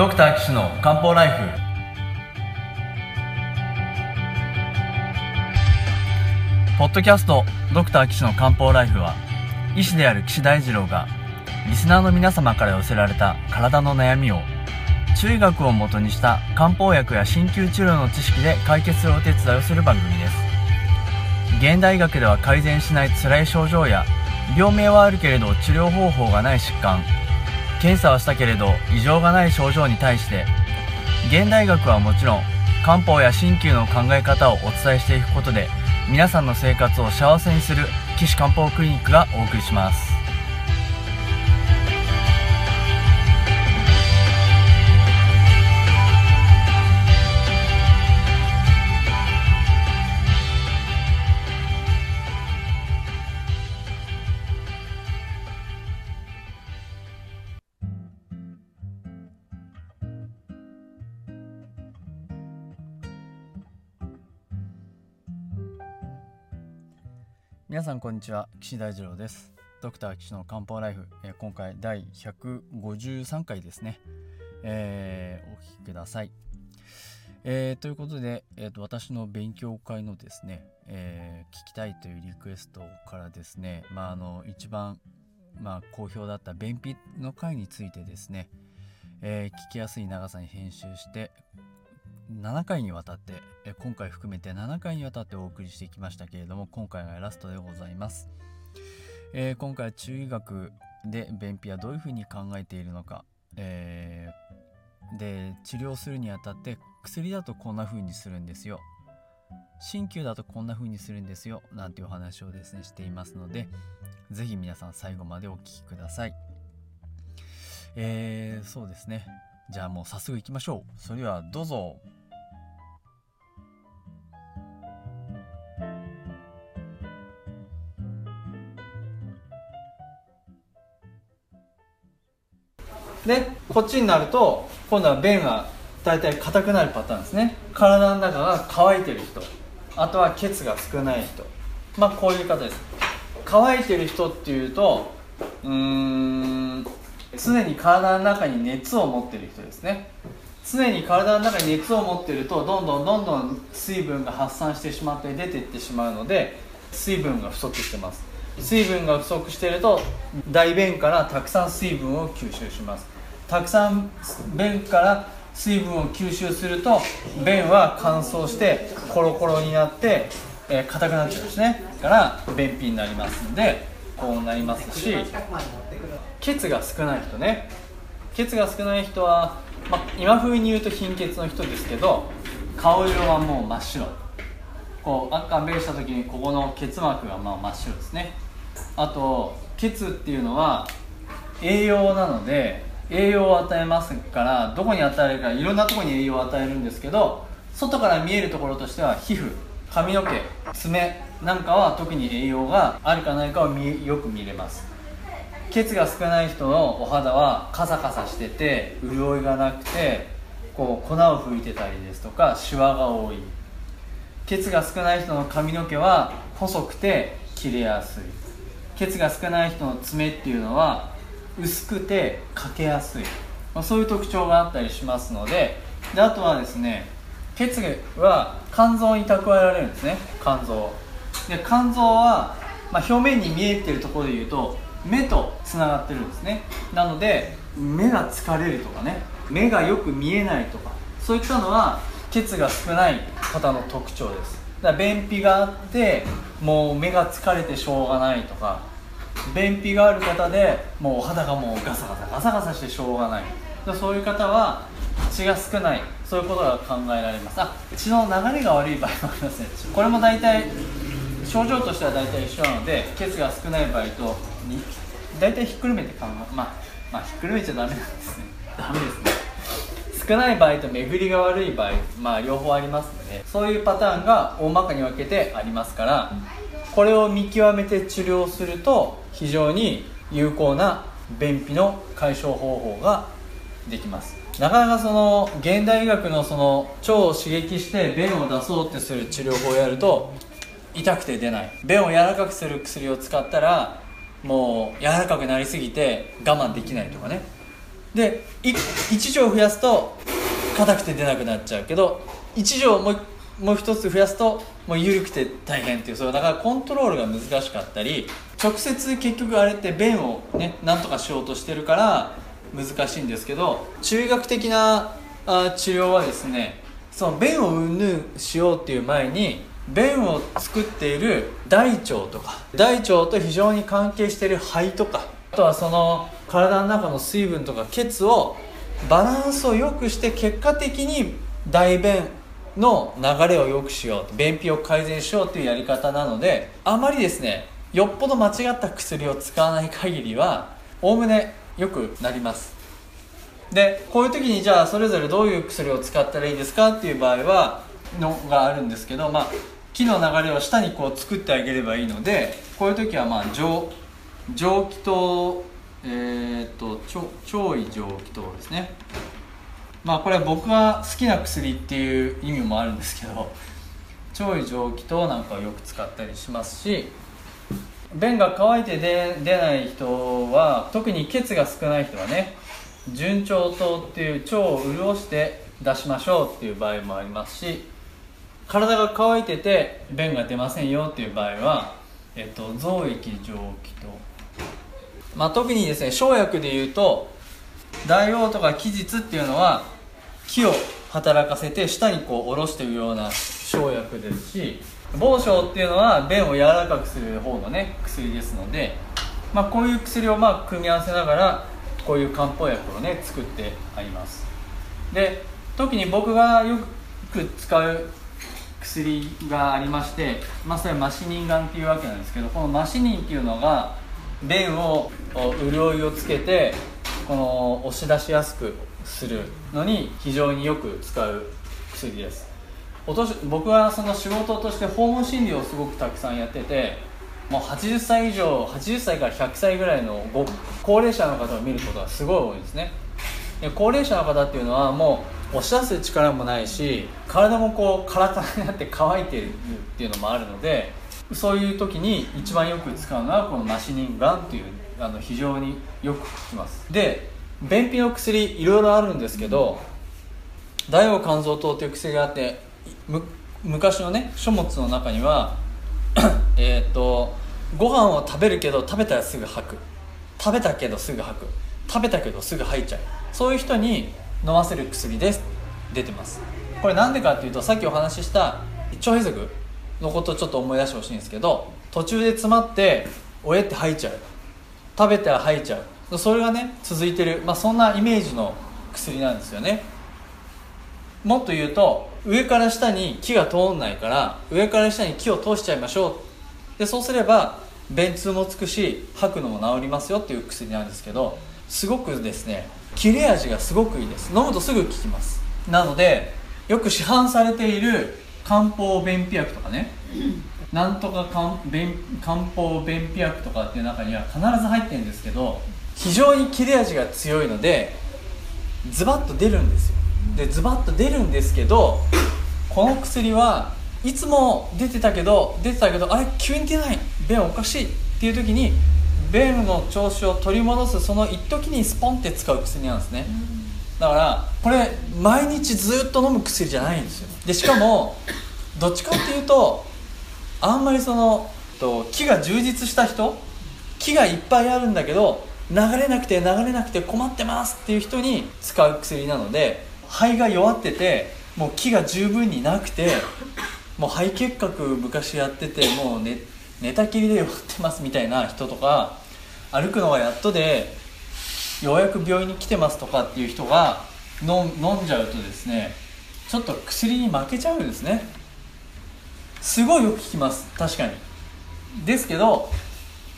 ドクター岸の漢方ライフ。ポッドキャストドクター岸の漢方ライフは医師である岸大二郎がリスナーの皆様から寄せられた体の悩みを中医学をもとにした漢方薬や鍼灸治療の知識で解決するお手伝いをする番組です。現代医学では改善しない辛い症状や病名はあるけれど治療方法がない疾患。検査はしたけれど異常がない症状に対して現代学はもちろん漢方や鍼灸の考え方をお伝えしていくことで皆さんの生活を幸せにする岸漢方クリニックがお送りします。皆さんこんにちは。岸大二郎です。ドクター岸の漢方ライフ、今回第153回ですね、えーお聞きください、えーということで、えーと私の勉強会のですね、え聞きたいというリクエストからですねまああの一番まあ好評だった便秘の回についてですね、え聞きやすい長さに編集して7回にわたってえ今回含めて7回にわたってお送りしてきましたけれども今回がラストでございます、えー今回は中医学で便秘はどういうふうに考えているのか、えーで治療するにあたって薬だとこんな風にするんですよ。鍼灸だとこんな風にするんですよ。なんていうお話をですねしていますのでぜひ皆さん最後までお聞きください。えー、そうですね。じゃあもう早速行きましょう。それではどうぞ。でこっちになると今度は便が大体硬くなるパターンですね。体の中が乾いてる人。あとは血が少ない人。まあこういう方です。乾いてる人っていうとうーん常に体の中に熱を持ってる人ですね。常に体の中に熱を持ってるとどんどんどんどん水分が発散してしまって出ていってしまうので水分が不足してます。水分が不足していると大便からたくさん水分を吸収します。たくさん便から水分を吸収すると便は乾燥してコロコロになってえー硬くなっちゃうんですね。だから便秘になりますのでこうなりますし血が少ない人ね。血が少ない人は、まあ、今風に言うと貧血の人ですけど顔色はもう真っ白。こう赤ベした時にここの結膜がまあ真っ白ですね。あと血っていうのは栄養なので栄養を与えますからどこに与えるかいろんなとこに栄養を与えるんですけど外から見えるところとしては皮膚髪の毛爪なんかは特に栄養があるかないかを見よく見れます。血が少ない人のお肌はカサカサしてて潤いがなくてこう粉を吹いてたりですとかシワが多い。血が少ない人の髪の毛は細くて切れやすい。血が少ない人の爪っていうのは薄くてかけやすい、まあ、そういう特徴があったりしますのでであとはですね血は肝臓に蓄えられるんですね。肝臓で肝臓は、まあ、表面に見えてるところで言うと目とつながってるんですね。なので目が疲れるとかね目がよく見えないとかそういったのは血が少ない方の特徴です。だ便秘があってもう目が疲れてしょうがないとか便秘がある方でもうお肌がもうガサガサガサガサしてしょうがない。そういう方は血が少ない。そういうことが考えられます。あ血の流れが悪い場合もありますね。これも大体症状としては大体一緒なので血が少ない場合と大体ひっくるめて考えまあまあひっくるめちゃダメなんですね。ダメですね。少ない場合と巡りが悪い場合まあ両方ありますのでそういうパターンが大まかに分けてありますからこれを見極めて治療すると非常に有効な便秘の解消方法ができます。なかなかその現代医学のその腸を刺激して便を出そうってする治療法をやると痛くて出ない。便を柔らかくする薬を使ったらもう柔らかくなりすぎて我慢できないとかね。で1錠増やすと硬くて出なくなっちゃうけど1錠もうもう一つ増やすともう緩くて大変っていうそれだからコントロールが難しかったり直接結局あれって便をねなんとかしようとしてるから難しいんですけど中医学的なあ治療はですねその便をうんぬんしようっていう前に便を作っている大腸とか大腸と非常に関係している肺とかあとはその体の中の水分とか血をバランスを良くして結果的に大便の流れを良くしよう便秘を改善しようというやり方なのであまりですねよっぽど間違った薬を使わない限りはおおむね良くなります。でこういう時にじゃあそれぞれどういう薬を使ったらいいですかっていう場合はのがあるんですけどまあ木の流れを下にこう作ってあげればいいのでこういう時はまあ蒸蒸気筒えー、っと超胃蒸気筒ですね。まあこれは僕が好きな薬っていう意味もあるんですけど腸胃蒸気糖なんかをよく使ったりしますし便が乾いて出出ない人は特に血が少ない人はね順調糖っていう腸を潤して出しましょうっていう場合もありますし体が乾いてて便が出ませんよっていう場合は、えっと、増液蒸気糖、まあ、特にですね生薬でいうと大王とか期日っていうのは木を働かせて下にこう下ろしているような生薬ですし防症っていうのは便を柔らかくする方のね薬ですので、まあ、こういう薬をまあ組み合わせながらこういう漢方薬をね作ってあります。で特に僕がよく使う薬がありまして、まあ、それはマシニンガンっていうわけなんですけどこのマシニンっていうのが便を潤いをつけてこの押し出しやすくするのに非常によく使う薬です。僕はその仕事として訪問診療をすごくたくさんやっててもう80歳以上80歳から100歳ぐらいのご高齢者の方を見ることがすごい多いんですね。で高齢者の方っていうのはもう押し出す力もないし体もこうカラカラになって乾いてるっていうのもあるのでそういう時に一番よく使うのはこのマシニンガンっていうあの非常によく効きます。で便秘の薬いろいろあるんですけど大王肝臓糖という薬があって昔のね書物の中には えっとご飯を食べるけど食べたらすぐ吐く。食べたけどすぐ吐く。食べたけどすぐ吐いちゃう。そういう人に飲ませる薬です。出てます。これなんでかっていうとさっきお話しした腸閉塞のことをちょっと思い出してほしいんですけど途中で詰まっておえって吐いちゃう。食べたら吐いちゃう。それがね続いてる、まあ、そんなイメージの薬なんですよね。もっと言うと上から下に木が通んないから上から下に木を通しちゃいましょう。でそうすれば便通もつくし吐くのも治りますよっていう薬なんですけどすごくですね切れ味がすごくいいです。飲むとすぐ効きます。なのでよく市販されている漢方便秘薬とかね。なんとか漢便漢方便秘薬とかっていう中には必ず入ってるんですけど非常に切れ味が強いのでズバッと出るんですよ。でズバッと出るんですけどこの薬はいつも出てたけど出てたけどあれ急に出ない。便おかしいっていう時に便の調子を取り戻すその一時にスポンって使う薬なんですね、だからこれ毎日ずっと飲む薬じゃないんですよ。でしかもどっちかっていうとあんまりその木が充実した人木がいっぱいあるんだけど流れなくて流れなくて困ってますっていう人に使う薬なので肺が弱っててもう木が十分になくてもう肺結核昔やっててもう寝寝たきりで弱ってますみたいな人とか歩くのがやっとでようやく病院に来てますとかっていう人が飲んじゃうとですねちょっと薬に負けちゃうんですね。すごいよく効きます。確かに。ですけど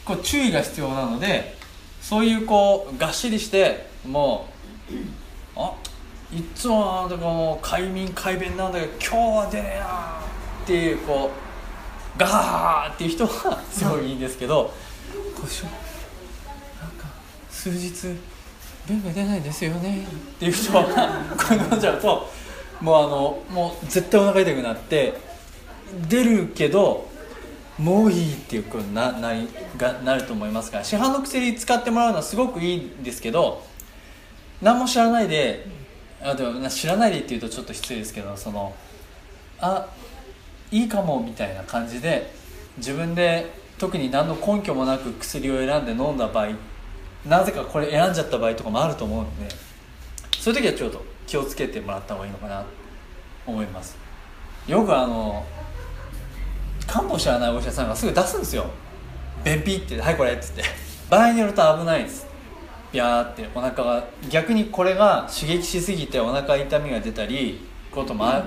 こう注意が必要なのでそういうこうがっしりしてもうあいっつもなんかもう快眠快便なんだけど今日は出ねえなっていうこうガーっていう人はすごいいいんですけどどうしようなんか数日便が出ないですよねっていう人はこれ飲んじゃうともうあのもう絶対お腹痛くなって出るけどもういいっていうことになながなると思いますから市販の薬使ってもらうのはすごくいいんですけど何も知らないであでも知らないでっていうとちょっと失礼ですけどそのあいいかもみたいな感じで自分で特に何の根拠もなく薬を選んで飲んだ場合なぜかこれ選んじゃった場合とかもあると思うのでそういう時はちょっと気をつけてもらった方がいいのかなと思います。よくあの漢方知らないお医者さんがすぐ出すんですよ。便秘って「はいこれ」っつって。場合によると危ないです。ビャーってお腹が逆にこれが刺激しすぎてお腹痛みが出たりこともあ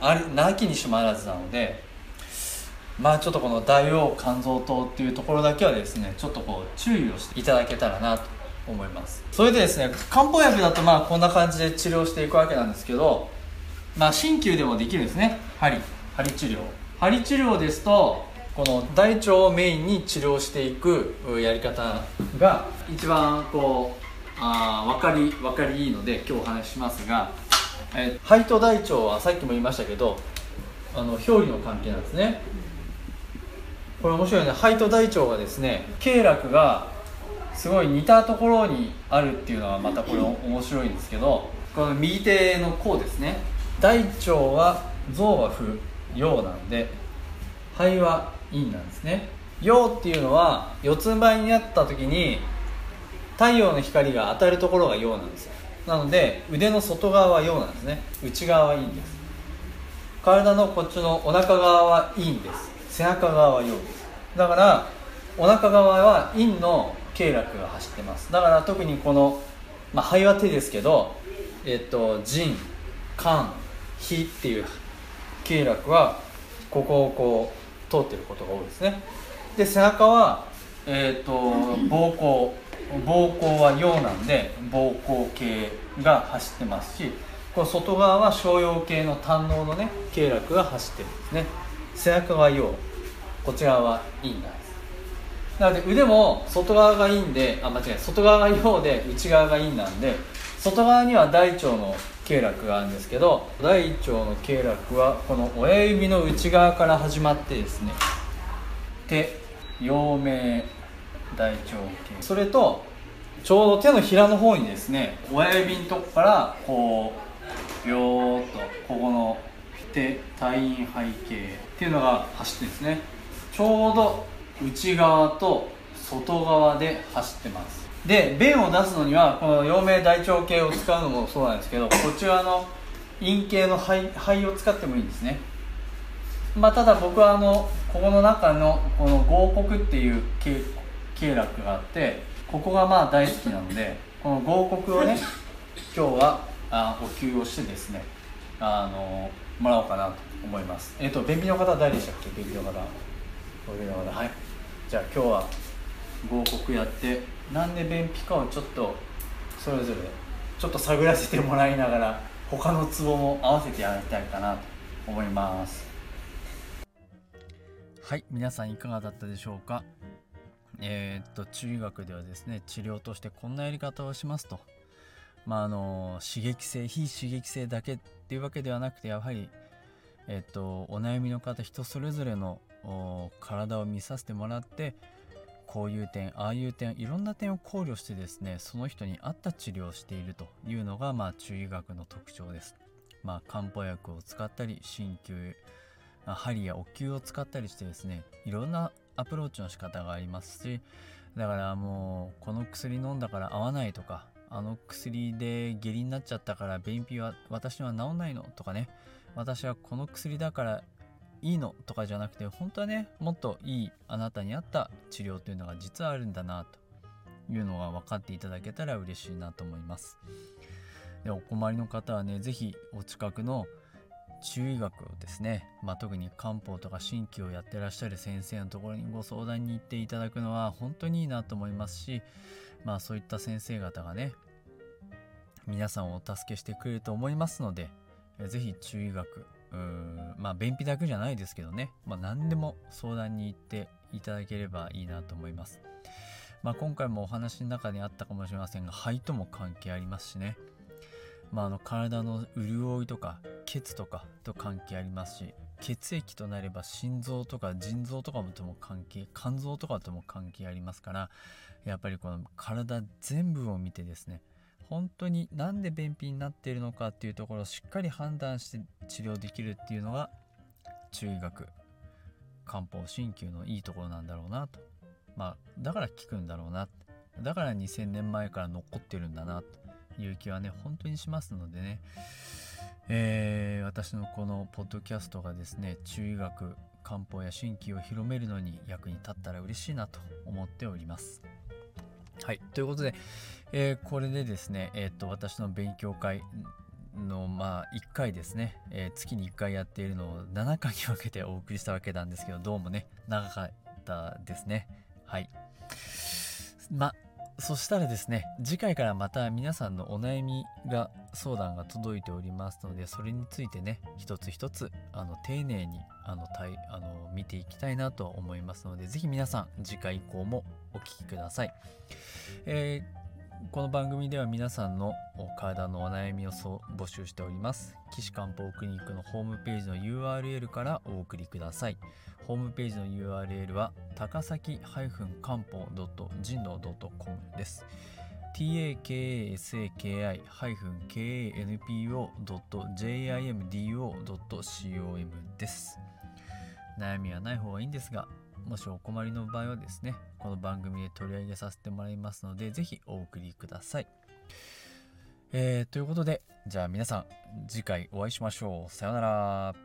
あるなきにしもあらずなのでまあちょっとこの大王肝臓糖っていうところだけはですねちょっとこう注意をしていただけたらなと思います。それでですね漢方薬だとまあこんな感じで治療していくわけなんですけどまあ鍼灸でもできるんですね。針針治療針治療ですとこの大腸をメインに治療していくやり方が一番こうあ分かり分かりいいので今日お話ししますが、え肺と大腸はさっきも言いましたけどあの表裏の関係なんですね。これ面白いね。肺と大腸がですね経絡がすごい似たところにあるっていうのはまたこれ面白いんですけどこの右手の甲ですね。大腸は臓は不陽なんで肺は陰なんですね。陽っていうのは四つん這いになった時に太陽の光が当たるところが陽なんですよ。なので腕の外側は陽なんですね。内側は陰です。体のこっちのお腹側は陰です。背中側は陽です。だからお腹側は陰の経絡が走ってます。だから特にこの、まあ、肺は手ですけど、えっと、腎肝脾っていう経絡はここをこう通ってることが多いですね。で背中は、えーと、膀胱膀胱は陽なんで膀胱系が走ってますしこの外側は小葉系の胆ののね経絡が走ってるんですね。背中が陽。こっちらは陰なんです。なので腕も外側が陰であ間違え外側が陽で内側が陰なんで外側には大腸の経絡があるんですけど大腸の経絡はこの親指の内側から始まってですね手陽明大腸系。それとちょうど手のひらの方にですね親指のとこからこうビヨーっとここの手太陰背景っていうのが走ってですねちょうど内側と外側で走ってます。で便を出すのにはこの陽明大腸系を使うのもそうなんですけどこちらの陰系の肺肺を使ってもいいんですね。まあ、ただ僕はあのここの中のこの合谷っていう経経絡があってここがまあ大好きなのでこの合谷をね今日はあお灸をしてですねあのもらおうかなと思います。えっ、ー、と便秘の方誰でしたっけ？便秘の方。便秘の方。はい。じゃあ今日は合谷やってなんで便秘かをちょっとそれぞれちょっと探らせてもらいながら他のツボも合わせてやりたいかなと思います。はい皆さんいかがだったでしょうか？えー、っと中医学ではですね治療としてこんなやり方をしますと。まああの刺激性非刺激性だけっていうわけではなくてやはりえっとお悩みの方人それぞれの体を見させてもらってこういう点ああいう点いろんな点を考慮してですねその人に合った治療をしているというのがまあ中医学の特徴です。まあ、漢方薬を使ったり鍼灸針やお灸を使ったりしてですねいろんなアプローチの仕方がありますしだからもうこの薬飲んだから合わないとかあの薬で下痢になっちゃったから便秘は私には治んないのとかね私はこの薬だからいいのとかじゃなくて本当はねもっといいあなたに合った治療というのが実はあるんだなというのが分かっていただけたら嬉しいなと思います。でお困りの方はね是非お近くの中医学をですね、まあ、特に漢方とか鍼灸をやってらっしゃる先生のところにご相談に行っていただくのは本当にいいなと思いますし、まあ、そういった先生方がね皆さんをお助けしてくれると思いますので是非中医学うんまあ便秘だけじゃないですけどね、まあ、何でも相談に行っていただければいいなと思います。まあ、今回もお話の中にあったかもしれませんが肺とも関係ありますしね、まあ、あの体の潤いとか血とかと関係ありますし血液となれば心臓とか腎臓とかもとも関係肝臓とかとも関係ありますからやっぱりこの体全部を見てですね本当になんで便秘になっているのかっていうところをしっかり判断して治療できるっていうのが中医学漢方鍼灸のいいところなんだろうなと。まあだから効くんだろうなだから2000年前から残ってるんだなという気はね本当にしますのでね。えー、私のこのポッドキャストがですね中医学漢方や鍼灸を広めるのに役に立ったら嬉しいなと思っております。はい。ということで、えー、これでですね、えー、っと、私の勉強会の、まあ、1回ですね、えー、月に1回やっているのを7回に分けてお送りしたわけなんですけど、どうもね、長かったですね。はい。ま、そしたらですね、次回からまた皆さんのお悩みが、相談が届いておりますので、それについてね、一つ一つ、あの、丁寧に、あの、たいあの見ていきたいなと思いますので、ぜひ皆さん、次回以降もお聴きください。えーこの番組では皆さんの体のお悩みを募集しております。岸漢方クリニックのホームページの URL からお送りください。ホームページの URL は高崎漢方人道 .com です。takasaki-kanpo.jimdo.com です。悩みはない方がいいんですが、もしお困りの場合はですね、この番組で取り上げさせてもらいますので、ぜひお送りください。えー、ということで、じゃあ皆さん、次回お会いしましょう。さようなら。